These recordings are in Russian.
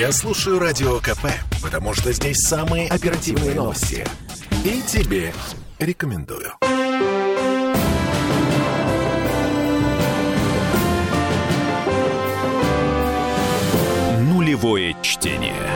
Я слушаю Радио КП, потому что здесь самые оперативные новости. И тебе рекомендую. Нулевое чтение.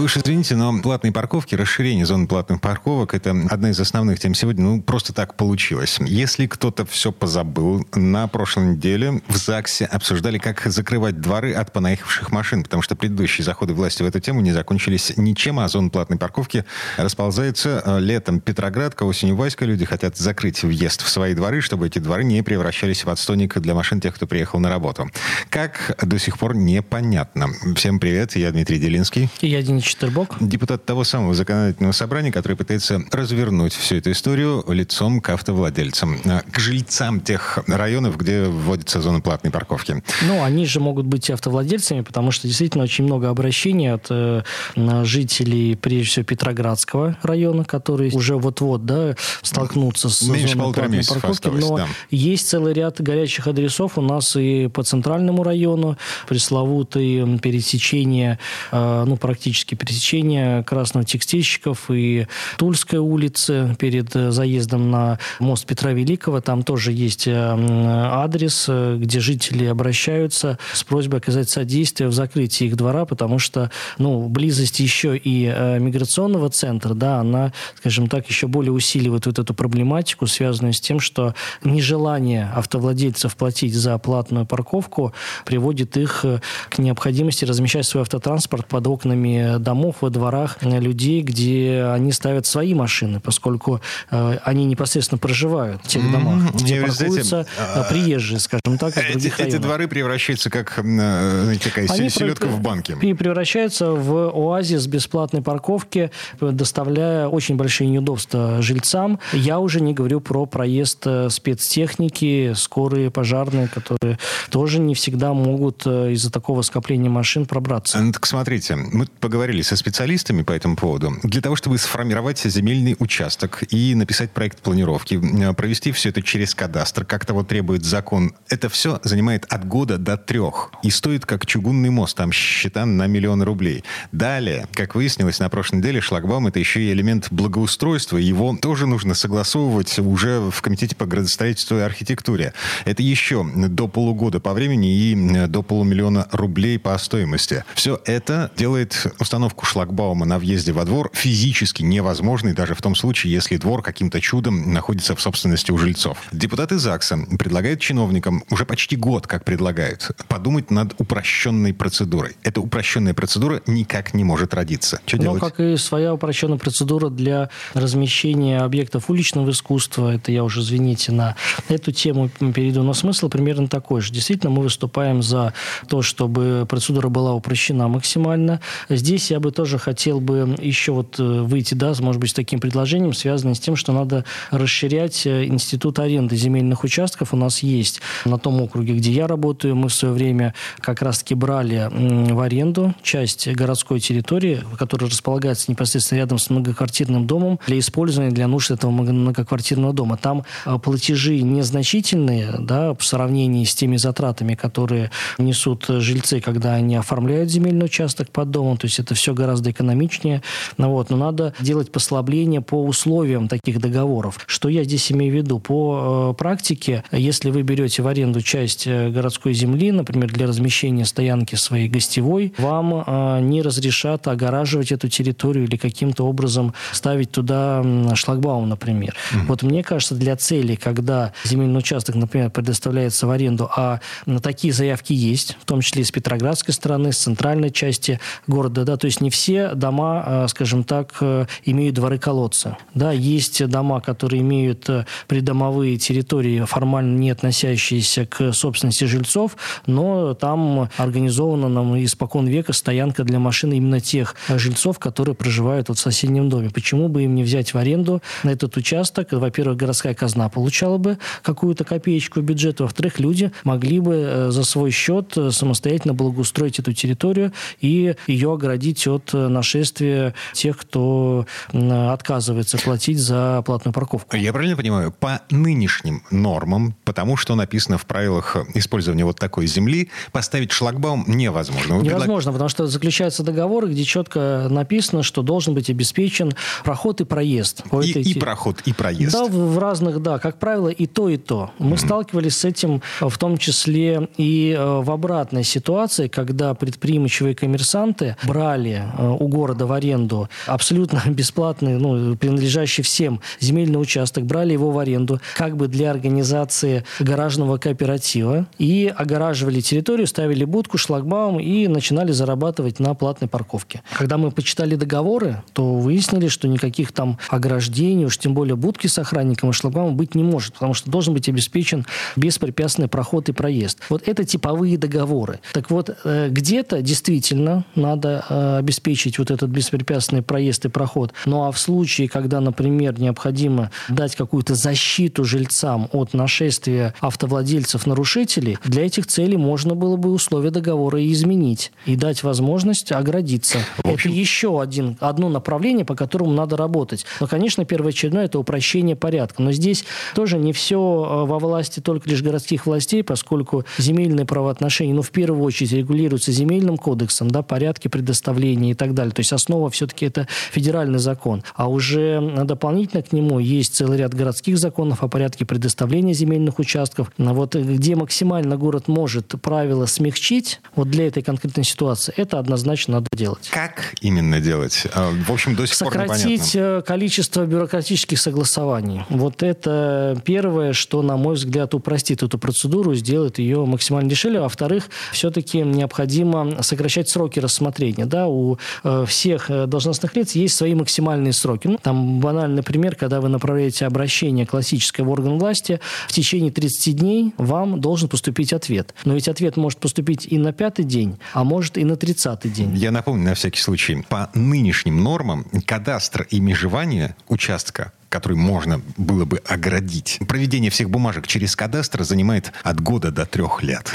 Вы уж извините, но платные парковки, расширение зоны платных парковок – это одна из основных тем сегодня. Ну, просто так получилось. Если кто-то все позабыл, на прошлой неделе в ЗАГСе обсуждали, как закрывать дворы от понаехавших машин, потому что предыдущие заходы власти в эту тему не закончились ничем, а зона платной парковки расползается э, летом Петроградка, осенью Васька. Люди хотят закрыть въезд в свои дворы, чтобы эти дворы не превращались в отстойник для машин тех, кто приехал на работу. Как до сих пор непонятно. Всем привет, я Дмитрий Делинский. И я Денис Четербок. Депутат того самого законодательного собрания, который пытается развернуть всю эту историю лицом к автовладельцам, а, к жильцам тех районов, где вводится зона платной парковки. Ну, они же могут быть автовладельцами, потому что действительно очень много обращений от э, жителей, прежде всего, Петроградского района, которые уже вот-вот да, столкнутся с Меньше зоной платной парковки. Но да. есть целый ряд горячих адресов у нас и по центральному району, пресловутые пересечения, э, ну, практически пересечения Красного Текстильщиков и Тульской улицы перед э, заездом на мост Петра Великого. Там тоже есть э, адрес, э, где жители обращаются с просьбой оказать содействие в закрытии их двора, потому что ну, близость еще и миграционного центра, да, она, скажем так, еще более усиливает вот эту проблематику, связанную с тем, что нежелание автовладельцев платить за платную парковку приводит их к необходимости размещать свой автотранспорт под окнами домов, во дворах людей, где они ставят свои машины, поскольку э, они непосредственно проживают в тех домах, где mm паркуются знаете, приезжие, скажем так, из других эти, эти дворы превращаются как э, такая они селедка в банке. И превращаются в оазис бесплатной парковки, доставляя очень большие неудобства жильцам. Я уже не говорю про проезд э, спецтехники, скорые, пожарные, которые тоже не всегда могут э, из-за такого скопления машин пробраться. Ну, так смотрите, мы поговорили поговорили со специалистами по этому поводу. Для того, чтобы сформировать земельный участок и написать проект планировки, провести все это через кадастр, как того требует закон, это все занимает от года до трех. И стоит как чугунный мост, там счета на миллион рублей. Далее, как выяснилось на прошлой неделе, шлагбаум это еще и элемент благоустройства. Его тоже нужно согласовывать уже в Комитете по градостроительству и архитектуре. Это еще до полугода по времени и до полумиллиона рублей по стоимости. Все это делает установку установку шлагбаума на въезде во двор физически невозможной даже в том случае, если двор каким-то чудом находится в собственности у жильцов. Депутаты ЗАГСа предлагают чиновникам, уже почти год как предлагают, подумать над упрощенной процедурой. Эта упрощенная процедура никак не может родиться. Что ну, делать? как и своя упрощенная процедура для размещения объектов уличного искусства, это я уже, извините, на эту тему перейду, но смысл примерно такой же. Действительно, мы выступаем за то, чтобы процедура была упрощена максимально. Здесь я бы тоже хотел бы еще вот э, выйти, да, может быть, с таким предложением, связанным с тем, что надо расширять э, институт аренды земельных участков. У нас есть на том округе, где я работаю, мы в свое время как раз-таки брали в аренду часть городской территории, которая располагается непосредственно рядом с многоквартирным домом для использования для нужд этого многоквартирного дома. Там э, платежи незначительные, да, в сравнении с теми затратами, которые несут жильцы, когда они оформляют земельный участок под домом. То есть это все гораздо экономичнее. Ну, вот, но надо делать послабление по условиям таких договоров. Что я здесь имею в виду? По э, практике, если вы берете в аренду часть э, городской земли, например, для размещения стоянки своей гостевой, вам э, не разрешат огораживать эту территорию или каким-то образом ставить туда шлагбаум, например. Mm-hmm. Вот мне кажется, для цели, когда земельный участок, например, предоставляется в аренду, а такие заявки есть, в том числе и с Петроградской стороны, с центральной части города, да, то есть не все дома, э, скажем так, э, имеют дворы-колодцы. Да, есть дома, которые имеют э, придомовые территории, формально не относящиеся к собственности жильцов, но там организована нам испокон века стоянка для машин именно тех жильцов, которые проживают вот в соседнем доме. Почему бы им не взять в аренду на этот участок? Во-первых, городская казна получала бы какую-то копеечку бюджета, во-вторых, люди могли бы за свой счет самостоятельно благоустроить эту территорию и ее оградить защитить от нашествия тех, кто отказывается платить за платную парковку. Я правильно понимаю, по нынешним нормам, потому что написано в правилах использования вот такой земли, поставить шлагбаум невозможно. Вы невозможно, предлаг... потому что заключаются договоры, где четко написано, что должен быть обеспечен проход и проезд. По и, этой... и проход, и проезд. Да, в, в разных, да, как правило, и то, и то. Мы mm-hmm. сталкивались с этим в том числе и э, в обратной ситуации, когда предприимчивые коммерсанты брали э, у города в аренду абсолютно бесплатный, ну, принадлежащий всем земельный участок, брали его в аренду как бы для организации гаражного кооператива и огораживали территорию, ставили будку, шлагбаум и начинали зарабатывать на платной парковке. Когда мы почитали договоры, то выяснили, что никаких там ограждений, уж тем более будки с охранником и шлагбаумом быть не может, потому что должен быть обеспечен беспрепятственный проход и проезд. Вот это типовые договоры. Так вот, э, где-то действительно надо э, обеспечить вот этот беспрепятственный проезд и проход. Ну а в случае, когда, например, необходимо дать какую-то защиту жильцам от нашествия автовладельцев-нарушителей, для этих целей можно было бы условия договора и изменить, и дать возможность оградиться. общем... Это еще один, одно направление, по которому надо работать. Но, конечно, первоочередное – это упрощение порядка. Но здесь тоже не все э, во власти только лишь городских властей, поскольку земельные правоотношения, ну, в первую очередь, регулируются земельным кодексом, да, порядки предоставления и так далее. То есть основа все-таки это федеральный закон. А уже дополнительно к нему есть целый ряд городских законов о порядке предоставления земельных участков. Вот где максимально город может правила смягчить, вот для этой конкретной ситуации, это однозначно надо делать. Как именно делать? А, в общем, до сих Сократить пор э, количество бюрократических согласований. Вот это первое, что, на мой взгляд, упростит эту процедуру, сделает ее максимально дешевле. Во-вторых, все-таки необходимо сокращать сроки рассмотрения. Да, у э, всех э, должностных лиц есть свои максимальные сроки. Ну, там банальный пример, когда вы направляете обращение классическое в орган власти, в течение 30 дней вам должен поступить ответ. Но ведь ответ может поступить и на пятый день, а может и на тридцатый день. Я напомню на всякий случай. По нынешним нормам кадастр и межевание участка который можно было бы оградить. Проведение всех бумажек через кадастр занимает от года до трех лет.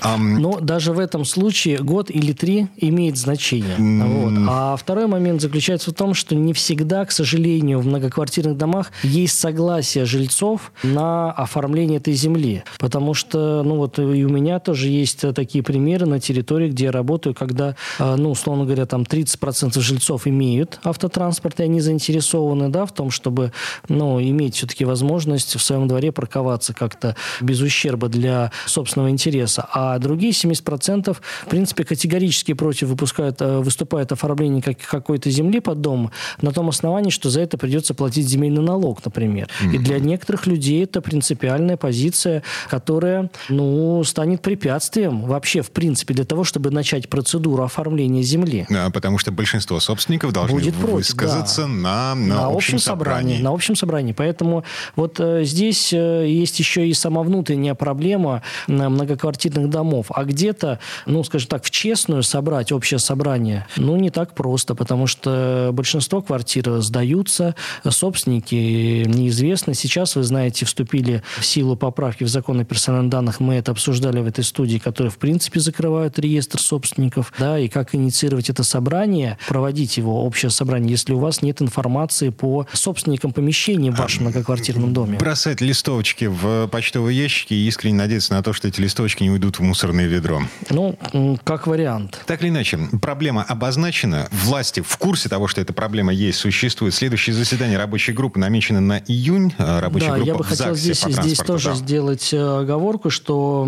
Um... Но даже в этом случае год или три имеет значение. Mm... Вот. А второй момент заключается в том, что не всегда, к сожалению, в многоквартирных домах есть согласие жильцов на оформление этой земли. Потому что, ну вот и у меня тоже есть такие примеры на территории, где я работаю, когда, э, ну, условно говоря, там 30% жильцов имеют автотранспорт, и они заинтересованы, да, в том, чтобы ну, иметь все-таки возможность в своем дворе парковаться как-то без ущерба для собственного интереса. А другие 70% в принципе категорически против выпускают, э, выступают оформление как, какой-то земли под дом на том основании, что за это придется платить земельный налог, например. Mm-hmm. И для некоторых людей это принципиальная позиция, которая ну, станет препятствием вообще в принципе для того, чтобы начать процедуру оформления земли. Да, потому что большинство собственников должны Будет высказаться против, да. на, на, на общем собрании. собрании. На общем собрании. Поэтому вот э, здесь э, есть еще и сама внутренняя проблема многоквартирных домов. А где-то, ну, скажем так, в честную собрать общее собрание, ну, не так просто, потому что большинство квартир сдаются, собственники неизвестны. Сейчас, вы знаете, вступили в силу поправки в закон о персональных данных. Мы это обсуждали в этой студии, которые, в принципе, закрывают реестр собственников, да, и как инициировать это собрание, проводить его, общее собрание, если у вас нет информации по собственникам помещений в вашем многоквартирном доме. Бросать листовочки в почтовые ящики и искренне надеяться на то, что эти листовочки не уйдут в мусорное ведро. Ну, как вариант. Так или иначе, проблема обозначена. Власти в курсе того, что эта проблема есть, существует. Следующее заседание рабочей группы намечено на июнь. А, рабочая да, группа я бы хотел здесь, здесь тоже да. сделать э, оговорку, что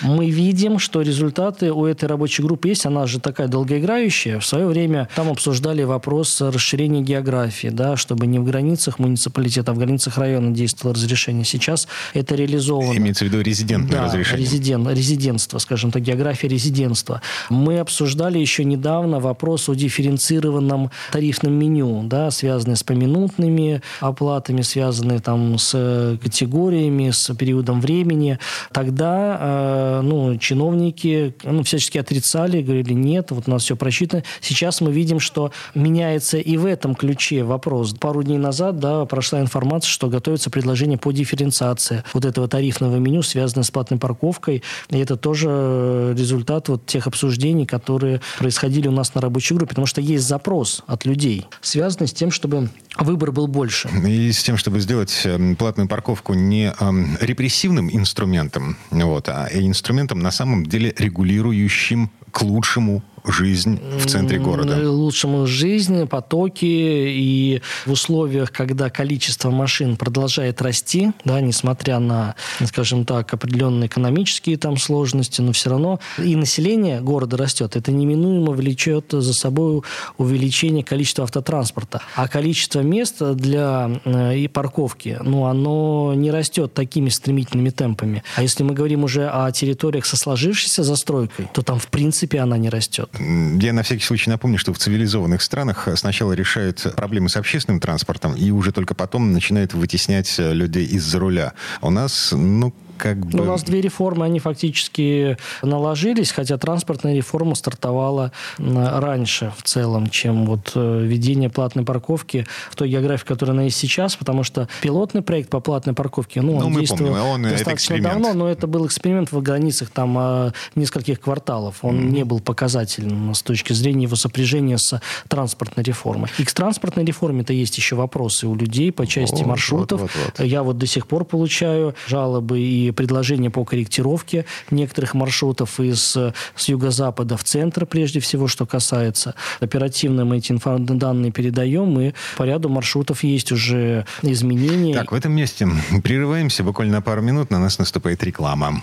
мы видим, что результаты у этой рабочей группы есть. Она же такая долгоиграющая. В свое время там обсуждали вопрос расширения географии, да, чтобы не в границах муниципалитета, в границах района действовало разрешение. Сейчас это реализовано. Имеется в виду резидентное да, разрешение. Резидент, резидентство, скажем так, география резидентства. Мы обсуждали еще недавно вопрос о дифференцированном тарифном меню, да, связанный с поминутными оплатами, связанные там с категориями, с периодом времени. Тогда э, ну, чиновники ну, всячески отрицали, говорили, нет, вот у нас все просчитано. Сейчас мы видим, что меняется и в этом ключе вопрос. Пару дней назад да, прошла информация, что готовится предложение по дифференциации вот этого тарифного меню, связанное с платной парковкой. И это тоже результат вот тех обсуждений, которые происходили у нас на рабочей группе, потому что есть запрос от людей, связанный с тем, чтобы выбор был больше. И с тем, чтобы сделать эм, платную парковку не эм, репрессивным инструментом, вот, а инструментом на самом деле регулирующим к лучшему жизнь в центре города? Лучшему жизнь, потоки. И в условиях, когда количество машин продолжает расти, да, несмотря на, скажем так, определенные экономические там сложности, но все равно и население города растет. Это неминуемо влечет за собой увеличение количества автотранспорта. А количество мест для э, и парковки, ну, оно не растет такими стремительными темпами. А если мы говорим уже о территориях со сложившейся застройкой, то там, в принципе, она не растет. Я на всякий случай напомню, что в цивилизованных странах сначала решают проблемы с общественным транспортом и уже только потом начинают вытеснять людей из-за руля. У нас, ну, как бы... У нас две реформы, они фактически наложились, хотя транспортная реформа стартовала раньше в целом, чем вот э, введение платной парковки в той географии, которая она есть сейчас, потому что пилотный проект по платной парковке, ну, он ну, действовал помним, он достаточно давно, но это был эксперимент в границах там а, нескольких кварталов. Он mm-hmm. не был показательным с точки зрения его сопряжения с транспортной реформой. И к транспортной реформе-то есть еще вопросы у людей по части вот, маршрутов. Вот, вот, вот. Я вот до сих пор получаю жалобы и предложения по корректировке некоторых маршрутов из с юго-запада в центр, прежде всего, что касается. Оперативно мы эти данные передаем, и по ряду маршрутов есть уже изменения. Так, в этом месте прерываемся буквально на пару минут, на нас наступает реклама.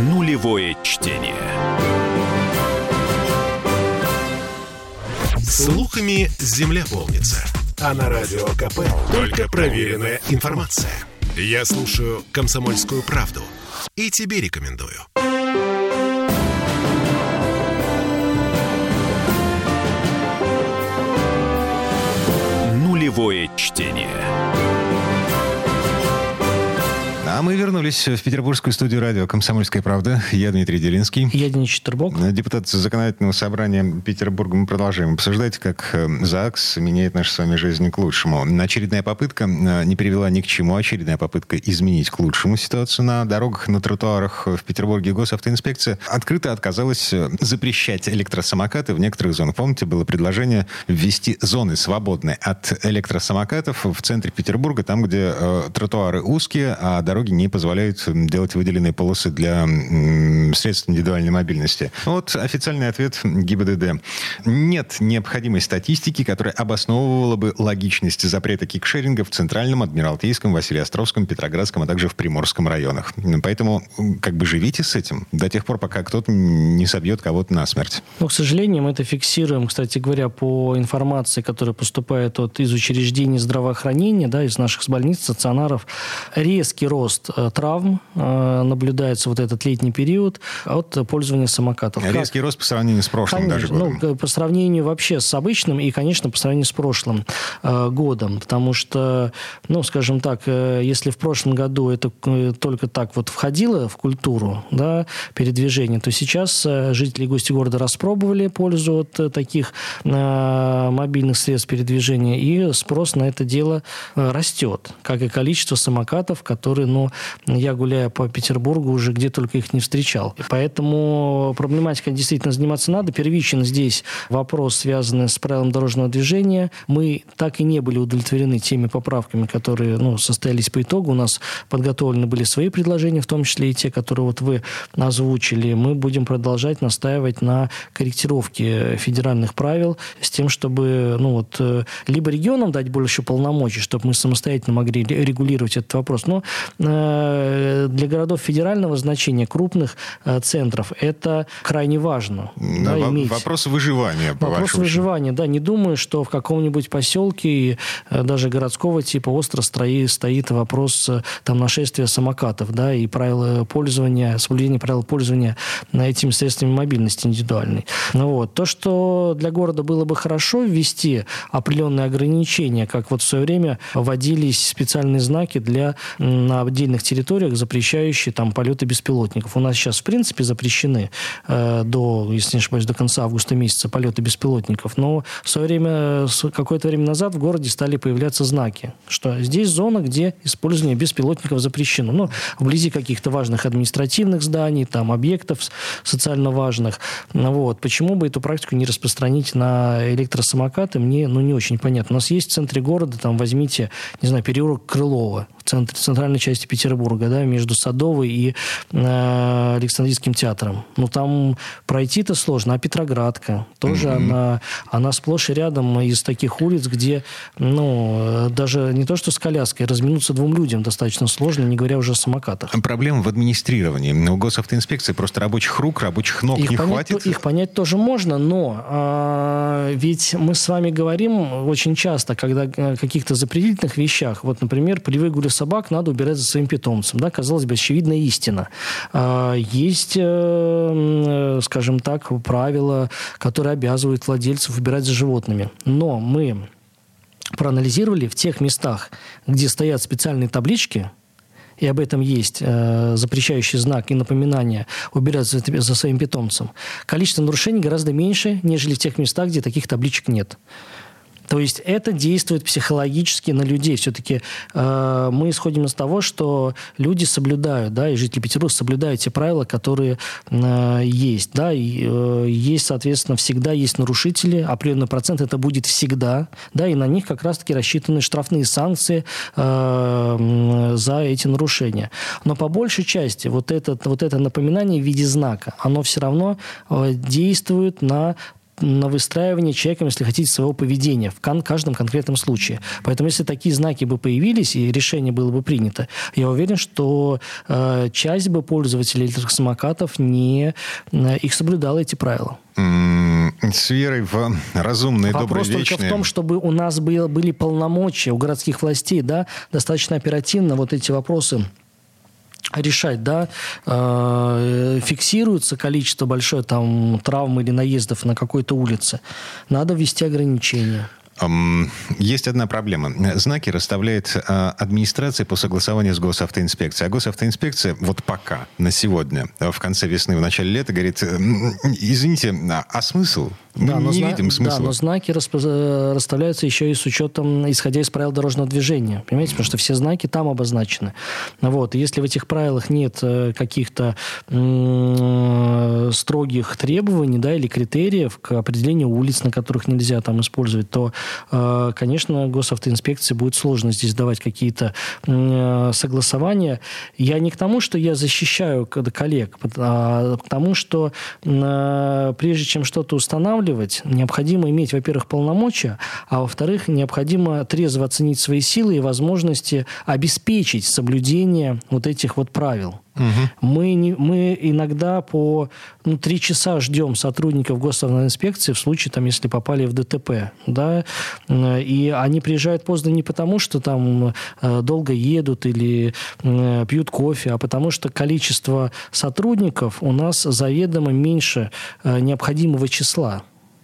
Нулевое чтение. Слухами земля полнится. А на Радио КП только проверенная информация. Я слушаю «Комсомольскую правду» и тебе рекомендую. Нулевое чтение. А мы вернулись в петербургскую студию радио «Комсомольская правда». Я Дмитрий Делинский. Я Денис Четербок. Депутат Законодательного собрания Петербурга. Мы продолжаем обсуждать, как э, ЗАГС меняет нашу с вами жизнь к лучшему. Очередная попытка э, не привела ни к чему. Очередная попытка изменить к лучшему ситуацию на дорогах, на тротуарах в Петербурге. Госавтоинспекция открыто отказалась э, запрещать электросамокаты в некоторых зонах. Помните, было предложение ввести зоны свободные от электросамокатов в центре Петербурга, там, где э, тротуары узкие, а дороги не позволяют делать выделенные полосы для средств индивидуальной мобильности. Вот официальный ответ ГИБДД. Нет необходимой статистики, которая обосновывала бы логичность запрета кикшеринга в Центральном, Адмиралтейском, Василиостровском, Петроградском, а также в Приморском районах. Поэтому как бы живите с этим до тех пор, пока кто-то не собьет кого-то на смерть. Ну, к сожалению, мы это фиксируем, кстати говоря, по информации, которая поступает от, из учреждений здравоохранения, да, из наших больниц, стационаров. Резкий рост рост э, травм э, наблюдается вот этот летний период от пользования самокатов. Резкий как? рост по сравнению с прошлым конечно, даже годом. Ну, по сравнению вообще с обычным и, конечно, по сравнению с прошлым э, годом. Потому что, ну, скажем так, если в прошлом году это только так вот входило в культуру да, передвижения, то сейчас жители и гости города распробовали пользу от таких мобильных средств передвижения, и спрос на это дело растет, как и количество самокатов, которые, ну, я, гуляя по Петербургу, уже где только их не встречал. Поэтому проблематикой действительно заниматься надо. Первичен здесь вопрос, связанный с правилом дорожного движения. Мы так и не были удовлетворены теми поправками, которые ну, состоялись по итогу. У нас подготовлены были свои предложения, в том числе и те, которые вот вы озвучили. Мы будем продолжать настаивать на корректировке федеральных правил с тем, чтобы ну, вот, э, либо регионам дать больше полномочий, чтобы мы самостоятельно могли регулировать этот вопрос. Но Э, для городов федерального значения, крупных э, центров, это крайне важно. Да, да, иметь. Вопрос выживания. Вопрос выживания, да. Не думаю, что в каком-нибудь поселке, э, даже городского типа, остро стоит, вопрос там, нашествия самокатов, да, и правила пользования, соблюдения правил пользования этими средствами мобильности индивидуальной. Ну, вот. То, что для города было бы хорошо ввести определенные ограничения, как вот в свое время вводились специальные знаки для отдельных территориях, запрещающие там полеты беспилотников. У нас сейчас, в принципе, запрещены э, до, если не ошибаюсь, до конца августа месяца полеты беспилотников. Но в свое время, какое-то время назад в городе стали появляться знаки, что здесь зона, где использование беспилотников запрещено. Ну, вблизи каких-то важных административных зданий, там, объектов социально важных. Вот. Почему бы эту практику не распространить на электросамокаты, мне ну, не очень понятно. У нас есть в центре города, там, возьмите, не знаю, переулок Крылова, в центре, центральной части Петербурга, да, между Садовой и э, Александрийским театром. Ну, там пройти-то сложно. А Петроградка тоже mm-hmm. она, она сплошь и рядом из таких улиц, где, ну, даже не то, что с коляской, разминуться двум людям достаточно сложно, не говоря уже о самокатах. Проблема в администрировании. У госавтоинспекции просто рабочих рук, рабочих ног их не понять, хватит. Их понять тоже можно, но а, ведь мы с вами говорим очень часто, когда о каких-то запретительных вещах, вот, например, при выгуле собак надо убирать за своим питомцем. Да, казалось бы, очевидная истина. А, есть, э, скажем так, правила, которые обязывают владельцев убирать за животными. Но мы проанализировали в тех местах, где стоят специальные таблички, и об этом есть э, запрещающий знак и напоминание убирать за, за своим питомцем, количество нарушений гораздо меньше, нежели в тех местах, где таких табличек нет. То есть это действует психологически на людей. Все-таки э, мы исходим из того, что люди соблюдают, да, и жители Петербурга соблюдают те правила, которые э, есть, да, и э, есть, соответственно, всегда есть нарушители, определенный процент это будет всегда, да, и на них как раз-таки рассчитаны штрафные санкции э, за эти нарушения. Но по большей части вот, этот, вот это напоминание в виде знака, оно все равно э, действует на на выстраивание человеком, если хотите, своего поведения в каждом конкретном случае. Поэтому, если такие знаки бы появились и решение было бы принято, я уверен, что э, часть бы пользователей электросамокатов не э, их соблюдала эти правила. С верой в разумные, Вопрос добрые, только в том, чтобы у нас были, были полномочия у городских властей, да, достаточно оперативно вот эти вопросы решать, да, э, фиксируется количество большое там травм или наездов на какой-то улице, надо ввести ограничения. Есть одна проблема. Знаки расставляет а, администрация по согласованию с госавтоинспекцией. А госавтоинспекция вот пока, на сегодня, в конце весны, в начале лета, говорит, извините, а, а Мы да, не зна... видим смысла. Да, но знаки расп... расставляются еще и с учетом, исходя из правил дорожного движения. Понимаете, потому что все знаки там обозначены. Вот. если в этих правилах нет э, каких-то строгих требований да, или критериев к определению улиц, на которых нельзя там использовать, то Э, конечно, госавтоинспекции будет сложно здесь давать какие-то э, согласования. Я не к тому, что я защищаю коллег, а к тому, что э, прежде чем что-то устанавливать, необходимо иметь, во-первых, полномочия, а во-вторых, необходимо трезво оценить свои силы и возможности обеспечить соблюдение вот этих вот правил. Угу. Мы, не, мы иногда по ну, три часа ждем сотрудников госавтоинспекции в случае, там, если попали в ДТП. Да? И они приезжают поздно не потому, что там э, долго едут или э, пьют кофе, а потому что количество сотрудников у нас заведомо меньше э, необходимого числа.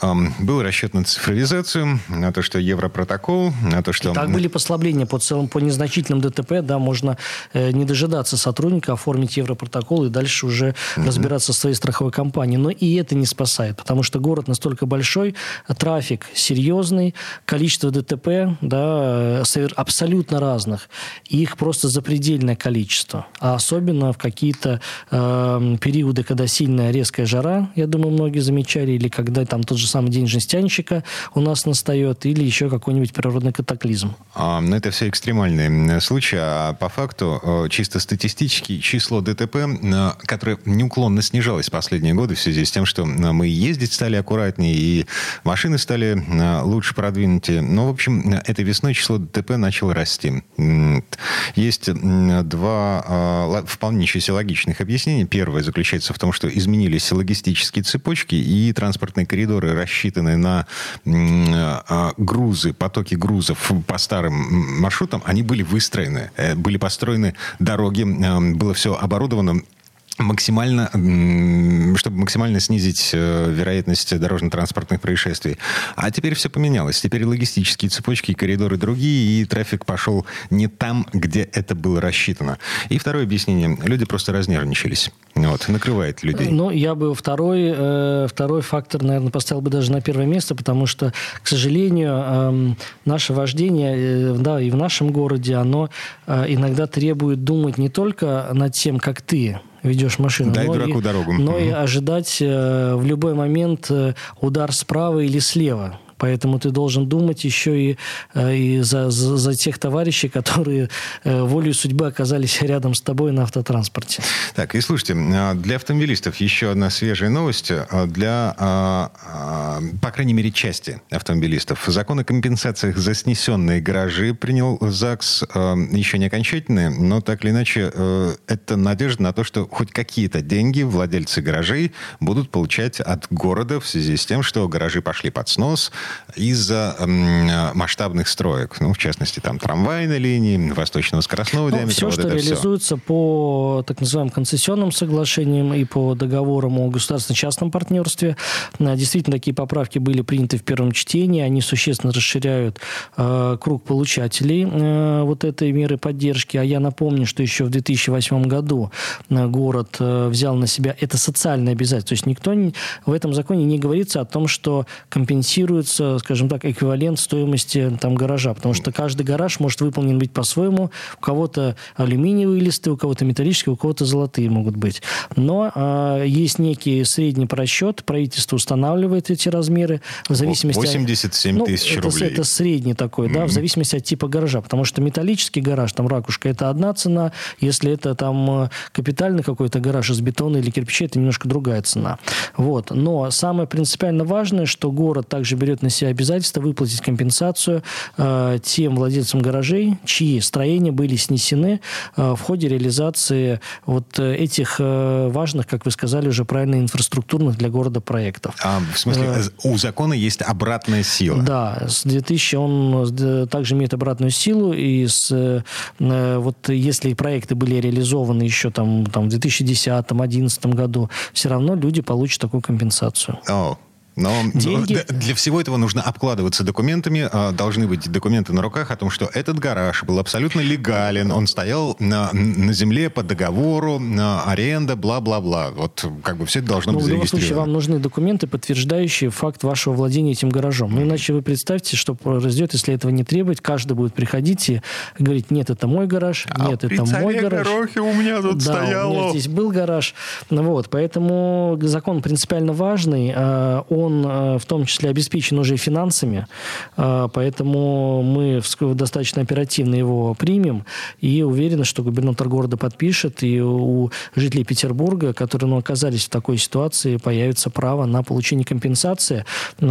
Был расчет на цифровизацию, на то, что Европротокол, на то, что... И так были послабления по, целым, по незначительным ДТП, да, можно э, не дожидаться сотрудника, оформить Европротокол и дальше уже mm-hmm. разбираться со своей страховой компанией. Но и это не спасает, потому что город настолько большой, трафик серьезный, количество ДТП, да, абсолютно разных. их просто запредельное количество. А особенно в какие-то э, периоды, когда сильная резкая жара, я думаю, многие замечали, или когда там тот же самый день жестянщика у нас настает, или еще какой-нибудь природный катаклизм. А, ну, это все экстремальные случаи, а по факту э, чисто статистически число ДТП, э, которое неуклонно снижалось последние годы в связи с тем, что э, мы ездить стали аккуратнее, и машины стали лучше продвинутые. Но, в общем, этой весной число ДТП начало расти. Есть два вполне себе логичных объяснения. Первое заключается в том, что изменились логистические цепочки и транспортные коридоры рассчитаны на а, грузы, потоки грузов по старым маршрутам, они были выстроены, э, были построены дороги, было все оборудовано максимально, чтобы максимально снизить э, вероятность дорожно-транспортных происшествий. А теперь все поменялось. Теперь логистические цепочки, коридоры другие, и трафик пошел не там, где это было рассчитано. И второе объяснение. Люди просто разнервничались. Вот, накрывает людей. Ну, я бы второй, э, второй фактор, наверное, поставил бы даже на первое место, потому что, к сожалению, э, наше вождение, э, да, и в нашем городе, оно иногда требует думать не только над тем, как ты ведешь машину. Дай но дураку и, дорогу. Но и ожидать э, в любой момент э, удар справа или слева. Поэтому ты должен думать еще и, э, и за, за, за тех товарищей, которые э, волей судьбы оказались рядом с тобой на автотранспорте. Так, и слушайте, а, для автомобилистов еще одна свежая новость. А, для, а, по крайней мере, части автомобилистов. Закон о компенсациях за снесенные гаражи принял ЗАГС еще не окончательный, но так или иначе э, это надежда на то, что хоть какие-то деньги владельцы гаражей будут получать от города в связи с тем, что гаражи пошли под снос, из-за масштабных строек. Ну, в частности, там трамвайной линии, восточного скоростного ну, диаметра. Все, вот что реализуется все. по так называемым концессионным соглашениям и по договорам о государственно-частном партнерстве. Э, действительно, такие поправки были приняты в первом чтении. Они существенно расширяют э, круг получателей э, вот этой меры поддержки. А я напомню, что еще в 2008 году э, город э, взял на себя это социальное обязательство. То есть никто не, в этом законе не говорится о том, что компенсируется требуется, скажем так, эквивалент стоимости там гаража, потому что каждый гараж может выполнен быть по-своему. У кого-то алюминиевые листы, у кого-то металлические, у кого-то золотые могут быть. Но э, есть некий средний просчет, правительство устанавливает эти размеры в зависимости 87 от, тысяч ну, рублей. Это, это средний такой, mm-hmm. да, в зависимости от типа гаража, потому что металлический гараж, там ракушка, это одна цена, если это там э, капитальный какой-то гараж из бетона или кирпича, это немножко другая цена. Вот. Но самое принципиально важное, что город также берет на себя обязательство выплатить компенсацию э, тем владельцам гаражей, чьи строения были снесены э, в ходе реализации вот э, этих э, важных, как вы сказали, уже правильно инфраструктурных для города проектов. А, в смысле, э, у закона есть обратная сила? Да, с 2000 он э, также имеет обратную силу, и с, э, э, вот если проекты были реализованы еще там, там в 2010-2011 году, все равно люди получат такую компенсацию. Oh. Но Деньги... для всего этого нужно обкладываться документами. А, должны быть документы на руках о том, что этот гараж был абсолютно легален. Он стоял на, на земле по договору, на аренда, бла-бла-бла. Вот как бы все это должно ну, быть В любом случае вам нужны документы, подтверждающие факт вашего владения этим гаражом. Ну, иначе вы представьте, что произойдет, если этого не требовать. Каждый будет приходить и говорить, нет, это мой гараж, а нет, это мой гараж. у меня тут да, стояло. у меня здесь был гараж. Вот, поэтому закон принципиально важный. А, он он э, в том числе обеспечен уже финансами, э, поэтому мы достаточно оперативно его примем и уверены, что губернатор города подпишет, и у жителей Петербурга, которые ну, оказались в такой ситуации, появится право на получение компенсации.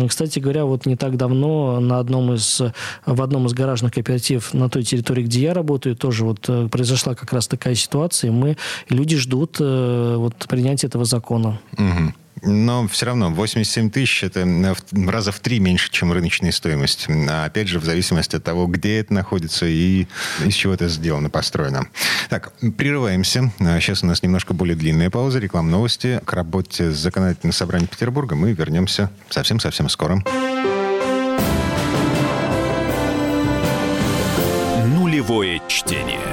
Кстати говоря, вот не так давно на одном из, в одном из гаражных кооперативов на той территории, где я работаю, тоже вот э, произошла как раз такая ситуация, и мы, люди ждут вот принятия этого закона. Угу. Но все равно 87 тысяч – это раза в три меньше, чем рыночная стоимость. А опять же, в зависимости от того, где это находится и из чего это сделано, построено. Так, прерываемся. Сейчас у нас немножко более длинная пауза, реклам новости. К работе с законодательным собранием Петербурга мы вернемся совсем-совсем скоро. Нулевое чтение.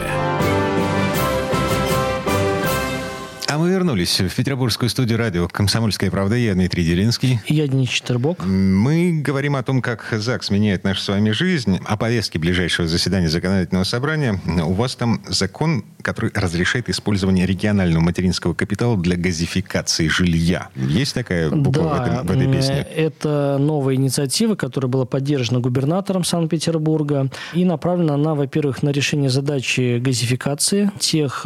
Вернулись в петербургскую студию радио «Комсомольская правда». Я Дмитрий Делинский. Я Денис Четербок. Мы говорим о том, как ЗАГС меняет нашу с вами жизнь, о повестке ближайшего заседания законодательного собрания. У вас там закон, который разрешает использование регионального материнского капитала для газификации жилья. Есть такая буква да, в, этом, в этой песне? это новая инициатива, которая была поддержана губернатором Санкт-Петербурга и направлена она, во-первых, на решение задачи газификации тех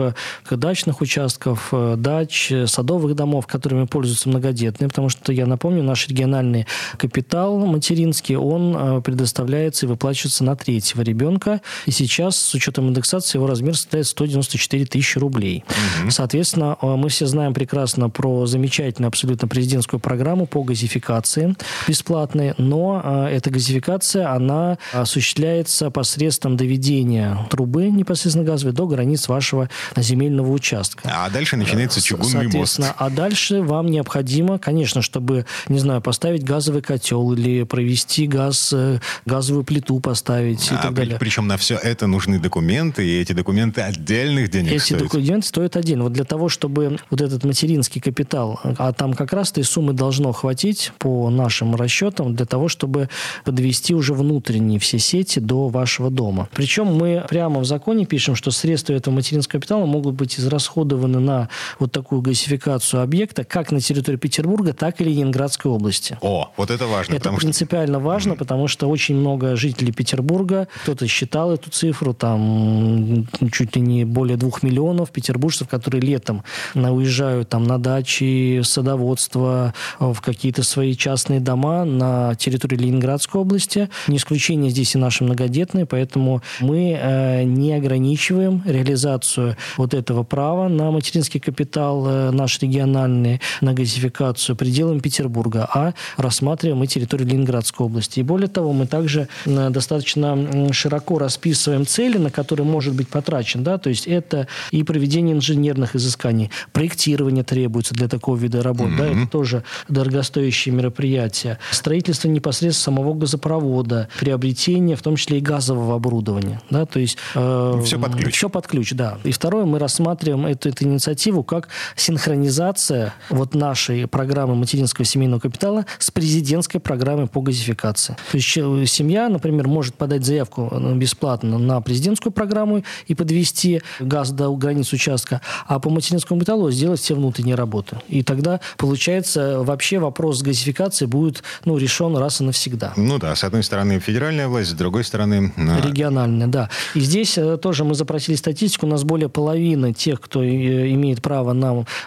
дачных участков, дач, дач, садовых домов, которыми пользуются многодетные, потому что, я напомню, наш региональный капитал материнский, он предоставляется и выплачивается на третьего ребенка, и сейчас, с учетом индексации, его размер составляет 194 тысячи рублей. Угу. Соответственно, мы все знаем прекрасно про замечательную абсолютно президентскую программу по газификации бесплатной, но эта газификация, она осуществляется посредством доведения трубы непосредственно газовой до границ вашего земельного участка. А дальше начинается чугунный мост. А дальше вам необходимо, конечно, чтобы, не знаю, поставить газовый котел или провести газ, э, газовую плиту поставить а, и так далее. Причем на все это нужны документы, и эти документы отдельных денег Эти стоят. документы стоят отдельно. Вот для того, чтобы вот этот материнский капитал, а там как раз этой суммы должно хватить по нашим расчетам для того, чтобы подвести уже внутренние все сети до вашего дома. Причем мы прямо в законе пишем, что средства этого материнского капитала могут быть израсходованы на вот такую газификацию объекта как на территории Петербурга, так и Ленинградской области. О, вот это важно. Это принципиально что... важно, потому что очень много жителей Петербурга, кто-то считал эту цифру, там чуть ли не более двух миллионов петербуржцев, которые летом уезжают там на дачи, садоводство, в какие-то свои частные дома на территории Ленинградской области. Не исключение здесь и наши многодетные, поэтому мы э, не ограничиваем реализацию вот этого права на материнский капитал э, наш региональный, на газификацию пределами Петербурга, а рассматриваем и территорию Ленинградской области. И более того, мы также э, достаточно широко расписываем цели, на которые может быть потрачен. Да? То есть это и проведение инженерных изысканий, проектирование требуется для такого вида работ. Mm-hmm. Да? Это тоже дорогостоящие мероприятия. Строительство непосредственно самого газопровода, приобретение в том числе и газового оборудования. Да? То есть, э, все под ключ. Все под ключ, да. И второе, мы рассматриваем эту, эту инициативу как синхронизация вот нашей программы материнского семейного капитала с президентской программой по газификации. То есть семья, например, может подать заявку э, бесплатно на президентскую программу и подвести газ до границ участка, а по материнскому капиталу сделать все внутренние работы. И тогда, получается, вообще вопрос с газификацией будет ну, решен раз и навсегда. Ну да, с одной стороны федеральная власть, с другой стороны... Региональная, да. И здесь э, тоже мы запросили статистику, у нас более половины тех, кто э, имеет право на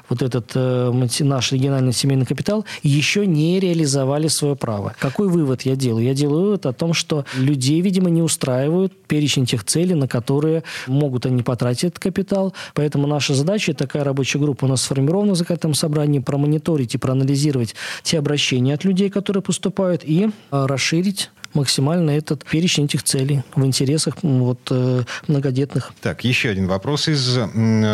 вот этот наш региональный семейный капитал, еще не реализовали свое право. Какой вывод я делаю? Я делаю вывод о том, что людей, видимо, не устраивают перечень тех целей, на которые могут они потратить этот капитал. Поэтому наша задача, такая рабочая группа у нас сформирована в закрытом собрании, промониторить и проанализировать те обращения от людей, которые поступают, и э, расширить максимально этот перечень этих целей в интересах вот, э, многодетных. Так, еще один вопрос из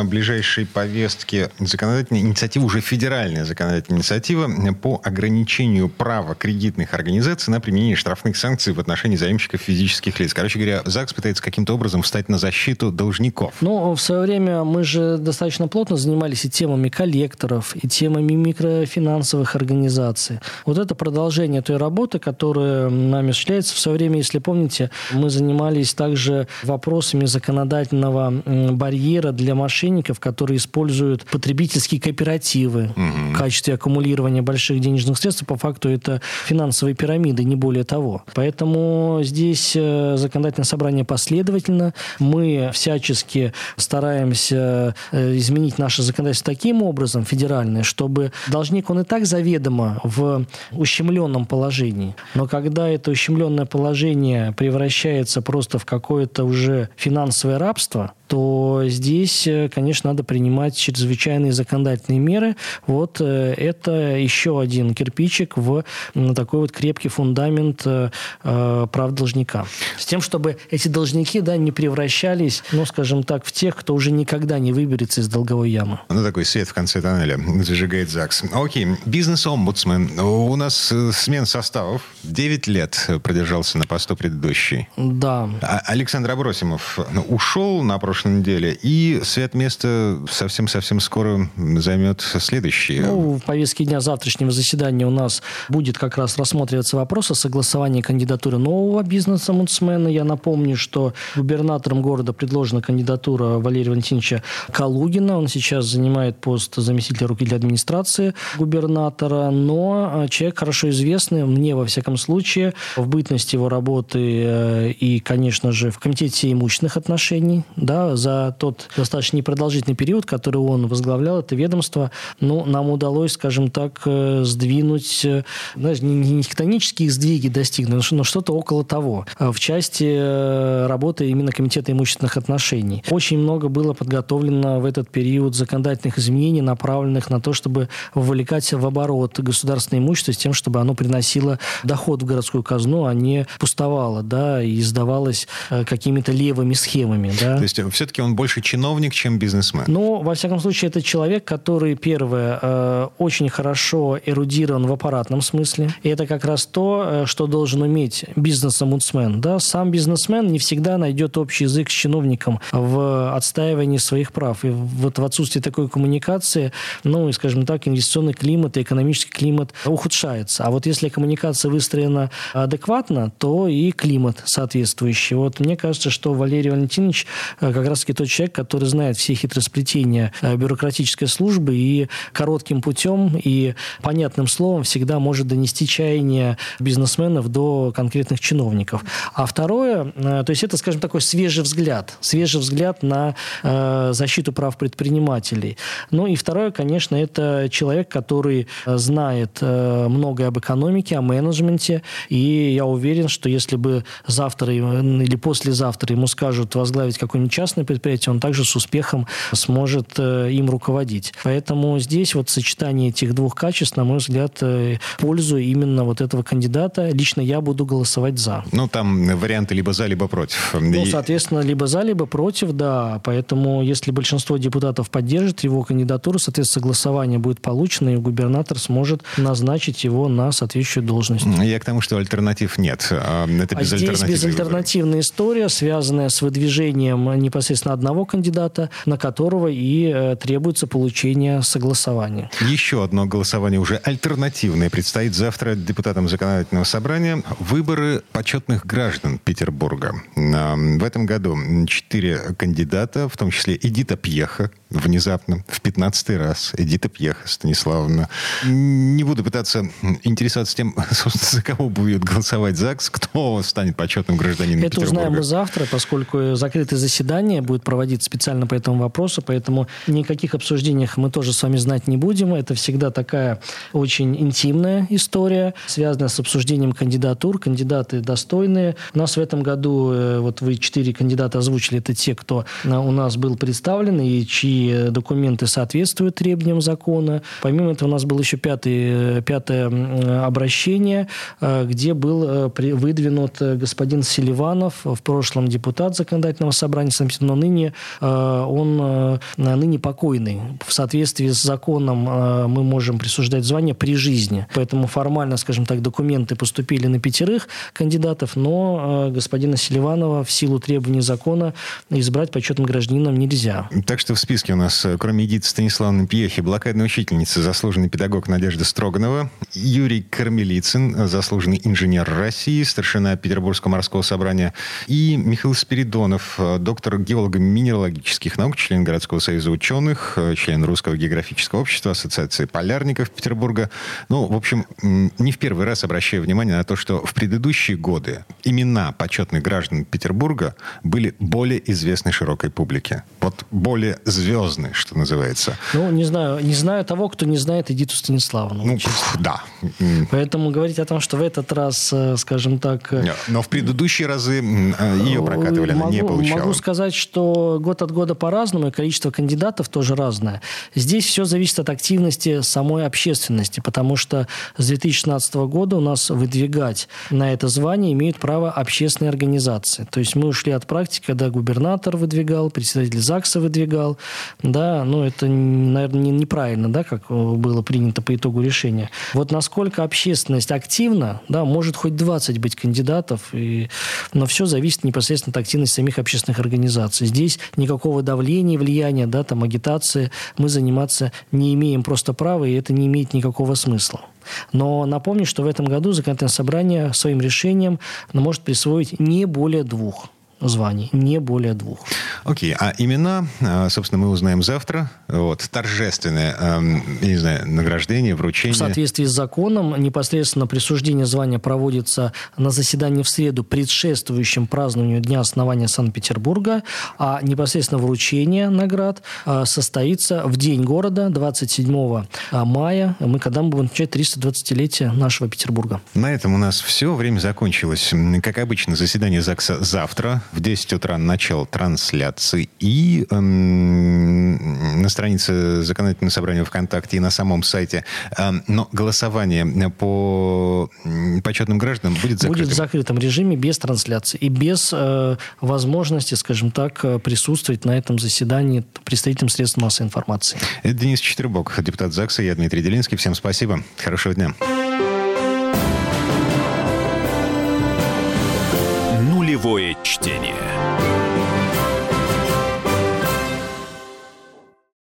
ближайшей повестки. Законодательная инициатива, уже федеральная законодательная инициатива по ограничению права кредитных организаций на применение штрафных санкций в отношении заемщиков физических лиц. Короче говоря, ЗАГС пытается каким-то образом встать на защиту должников. Ну, в свое время мы же достаточно плотно занимались и темами коллекторов, и темами микрофинансовых организаций. Вот это продолжение той работы, которая нами осуществляется. В свое время, если помните, мы занимались также вопросами законодательного барьера для мошенников, которые используют потребительские кооперативы угу. в качестве аккумулирования больших денежных средств. По факту это финансовые пирамиды, не более того. Поэтому здесь э, законодательное собрание последовательно. Мы всячески стараемся э, изменить наше законодательство таким образом, федеральное, чтобы должник, он и так заведомо в ущемленном положении. Но когда это ущемленное ущемленное положение превращается просто в какое-то уже финансовое рабство, то здесь, э, конечно, надо принимать чрезвычайные законодательные меры. Вот э, это еще один кирпичик в такой вот крепкий фундамент э, прав должника. С тем, чтобы эти должники да, не превращались, ну, скажем так, в тех, кто уже никогда не выберется из долговой ямы. Ну, такой свет в конце тоннеля зажигает ЗАГС. Окей, бизнес-омбудсмен. У нас смен составов. 9 лет продержался на посту предыдущий. Да. А Александр Абросимов ну, ушел на прошлой прошлой неделе. И свет место совсем-совсем скоро займет следующий. Ну, в повестке дня завтрашнего заседания у нас будет как раз рассматриваться вопрос о согласовании кандидатуры нового бизнес-омбудсмена. Я напомню, что губернатором города предложена кандидатура Валерия Валентиновича Калугина. Он сейчас занимает пост заместителя руководителя администрации губернатора, но человек хорошо известный, мне во всяком случае, в бытность его работы э, и, конечно же, в Комитете имущественных отношений, да, за тот достаточно непродолжительный период, который он возглавлял, это ведомство, ну, нам удалось, скажем так, э, сдвинуть, э, знаешь, не, не тектонические сдвиги достигнуть, но что-то около того в части работы именно Комитета имущественных отношений. Очень много было подготовлено в этот период законодательных изменений, направленных на то, чтобы вовлекать в оборот государственное имущество с тем, чтобы оно приносило доход в городскую казну, а не пустовало, да, и сдавалось э, какими-то левыми схемами, да. То есть э, все-таки он больше чиновник, чем бизнесмен? Ну, во всяком случае, это человек, который, первое, э, очень хорошо эрудирован в аппаратном смысле. И это как раз то, что должен уметь бизнес-омбудсмен, да. Сам бизнесмен не всегда найдет общий язык с чиновником в отстаивании своих прав. И вот в отсутствии такой коммуникации, ну, и, скажем так, инвестиционный климат и экономический климат ухудшается. А вот если коммуникация выстроена адекватно, то и климат соответствующий. Вот мне кажется, что Валерий Валентинович э, как раз-таки тот человек, который знает все хитросплетения э, бюрократической службы и коротким путем и понятным словом всегда может донести чаяние бизнесменов до конкретных чиновников. А второе, э, то есть это, скажем, такой свежий взгляд, свежий взгляд на защиту прав предпринимателей. Ну и второе, конечно, это человек, который знает многое об экономике, о менеджменте, и я уверен, что если бы завтра или послезавтра ему скажут возглавить какое-нибудь частное предприятие, он также с успехом сможет э, им руководить. Поэтому здесь вот сочетание этих двух качеств, на мой взгляд, э, пользу именно вот этого кандидата. Лично я буду голосовать за. Ну, там варианты либо за, либо против. Ну, соответственно, либо за, либо против, да. Поэтому, если большинство депутатов поддержит его кандидатуру, соответственно, согласование будет получено, и губернатор сможет назначить его на соответствующую должность. Я к тому, что альтернатив нет. А, это а здесь безальтернативная история, связанная с выдвижением непосредственно одного кандидата, на которого и э, требуется получение согласования. Еще одно голосование уже альтернативное предстоит завтра депутатам законодательного собрания. Выборы почетных граждан Петербурга. В этом году четыре кандидата, в том числе Эдита Пьеха, внезапно, в 15 раз, Эдита Пьеха Станиславовна. Не буду пытаться интересоваться тем, за кого будет голосовать ЗАГС, кто станет почетным гражданином Это узнаем мы завтра, поскольку закрытое заседание будет проводиться специально по этому вопросу, поэтому никаких обсуждениях мы тоже с вами знать не будем. Это всегда такая очень интимная история, связанная с обсуждением кандидатур. Кандидаты достойные. У нас в этом году, э, вот вы четыре кандидата озвучили, это те, кто э, у нас был представлен и чьи документы соответствуют требованиям закона. Помимо этого у нас было еще пятый, э, пятое обращение, где был выдвинут господин Селиванов, в прошлом депутат законодательного собрания но ныне он ныне покойный. В соответствии с законом мы можем присуждать звание при жизни. Поэтому формально, скажем так, документы поступили на пятерых кандидатов, но господина Селиванова в силу требований закона избрать почетным гражданином нельзя. Так что в списке у нас, э, кроме Эдиты Станиславовны Пьехи, блокадная учительница, заслуженный педагог Надежда Строганова, Юрий Кармелицын, заслуженный инженер России, старшина Петербургского морского собрания, и Михаил Спиридонов, э, доктор геолого-минералогических наук, член городского союза ученых, э, член Русского географического общества, Ассоциации полярников Петербурга. Ну, в общем, не в первый раз обращаю внимание на то, что в предыдущие годы имена почетных граждан Петербурга были более известны широкой публике. Вот более звездные, что называется. Ну, не знаю. Не знаю того, кто не знает Эдиту Станиславовну. Ну, да. Поэтому говорить о том, что в этот раз, э, скажем так... Э, но в предыдущие разы ее прокатывали, могу, она не получала. Могу сказать, что год от года по-разному, и количество кандидатов тоже разное. Здесь все зависит от активности самой общественности, потому что с 2016 года у нас выдвигать на это звание имеют право общественные организации. То есть мы ушли от практики, когда губернатор выдвигал, председатель ЗАГСа выдвигал. Да, но это, наверное, неправильно, да, как было принято по итогу решения. Вот насколько общественность активна, да, может хоть 20 быть кандидатов, и, но все зависит непосредственно от активности самих общественных организаций. Здесь никакого давления, влияния, да, там, агитации мы заниматься не имеем просто права, и это не имеет никакого смысла. Но напомню, что в этом году законодательное собрание своим решением может присвоить не более двух званий, не более двух. Окей, а имена, а, собственно, мы узнаем завтра. Вот, торжественное, эм, я не знаю, награждение, вручение. В соответствии с законом непосредственно присуждение звания проводится на заседании в среду, предшествующем празднованию Дня основания Санкт-Петербурга, а непосредственно вручение наград а, состоится в День города 27 а, мая, мы когда мы будем отмечать 320-летие нашего Петербурга. На этом у нас все, время закончилось. Как обычно, заседание ЗАГСа завтра в 10 утра начало трансляции и эм, на странице законодательного собрания ВКонтакте и на самом сайте. Эм, но голосование по почетным гражданам будет закрытым. Будет в закрытом режиме без трансляции и без э, возможности, скажем так, присутствовать на этом заседании представителям средств массовой информации. Это Денис Четвербок, депутат ЗАГСа. Я Дмитрий Делинский. Всем спасибо. Хорошего дня. Нулевое чтение.